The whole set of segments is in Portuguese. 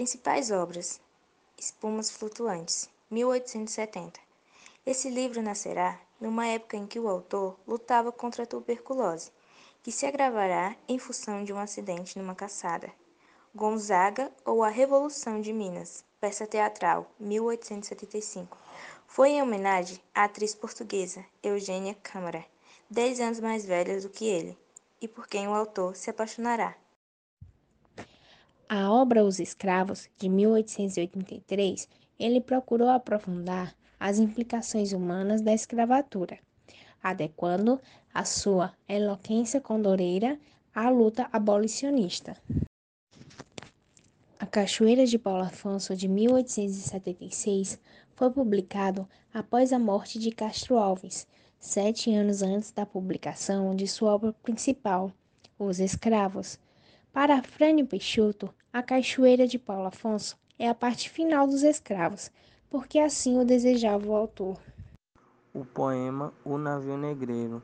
Principais obras: Espumas Flutuantes, 1870. Esse livro nascerá numa época em que o autor lutava contra a tuberculose, que se agravará em função de um acidente numa caçada. Gonzaga ou A Revolução de Minas, peça teatral, 1875. Foi em homenagem à atriz portuguesa Eugênia Câmara, dez anos mais velha do que ele, e por quem o autor se apaixonará. A obra Os Escravos, de 1883, ele procurou aprofundar as implicações humanas da escravatura, adequando a sua eloquência condoreira à luta abolicionista. A Cachoeira de Paulo Afonso, de 1876, foi publicado após a morte de Castro Alves, sete anos antes da publicação de sua obra principal, Os Escravos. Para Frânio Peixoto, a Cachoeira de Paulo Afonso é a parte final dos escravos, porque assim o desejava o autor. O poema O Navio Negreiro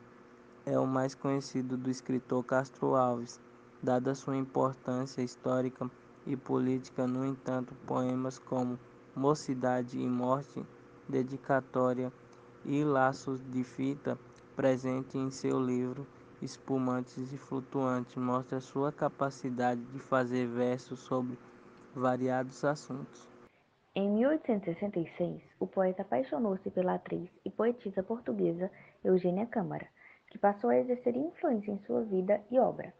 é o mais conhecido do escritor Castro Alves, dada sua importância histórica e política. No entanto, poemas como Mocidade e Morte, Dedicatória e Laços de Fita, presente em seu livro espumantes e flutuantes, mostra sua capacidade de fazer versos sobre variados assuntos. Em 1866, o poeta apaixonou-se pela atriz e poetisa portuguesa Eugênia Câmara, que passou a exercer influência em sua vida e obra.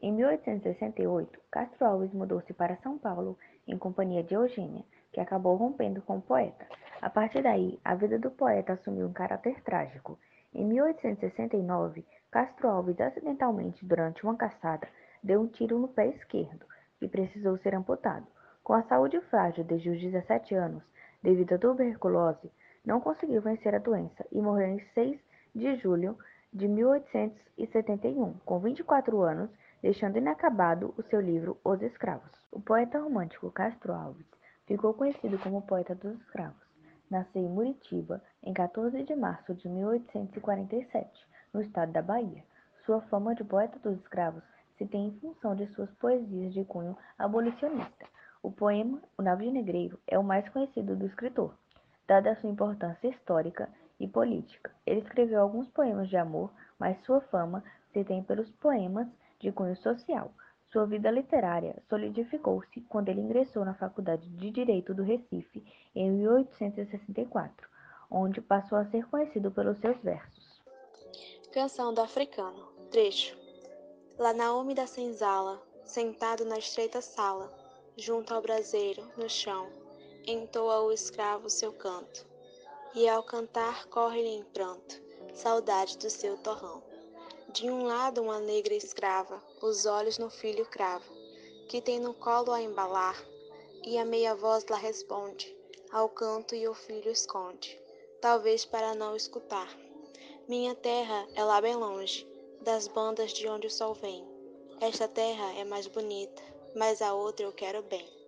Em 1868, Castro Alves mudou-se para São Paulo em companhia de Eugênia, que acabou rompendo com o poeta. A partir daí, a vida do poeta assumiu um caráter trágico. Em 1869, Castro Alves acidentalmente, durante uma caçada, deu um tiro no pé esquerdo e precisou ser amputado. Com a saúde frágil desde os 17 anos, devido à tuberculose, não conseguiu vencer a doença e morreu em 6 de julho de 1871, com 24 anos, deixando inacabado o seu livro Os Escravos. O poeta romântico Castro Alves ficou conhecido como poeta dos escravos. Nasceu em Muritiba em 14 de março de 1847 no estado da Bahia. Sua fama de poeta dos escravos se tem em função de suas poesias de cunho abolicionista. O poema O Navio Negreiro é o mais conhecido do escritor, dada sua importância histórica e política. Ele escreveu alguns poemas de amor, mas sua fama se tem pelos poemas de cunho social. Sua vida literária solidificou-se quando ele ingressou na Faculdade de Direito do Recife em 1864, onde passou a ser conhecido pelos seus versos. Canção do Africano, trecho. Lá Naomi da senzala, sentado na estreita sala, junto ao braseiro, no chão, entoa o escravo seu canto, e ao cantar corre-lhe em pranto, saudade do seu torrão. De um lado uma negra escrava, os olhos no filho crava, que tem no colo a embalar, e a meia voz lá responde, ao canto e o filho esconde, talvez para não escutar. Minha terra é lá bem longe, das bandas de onde o sol vem. Esta terra é mais bonita, mas a outra eu quero bem.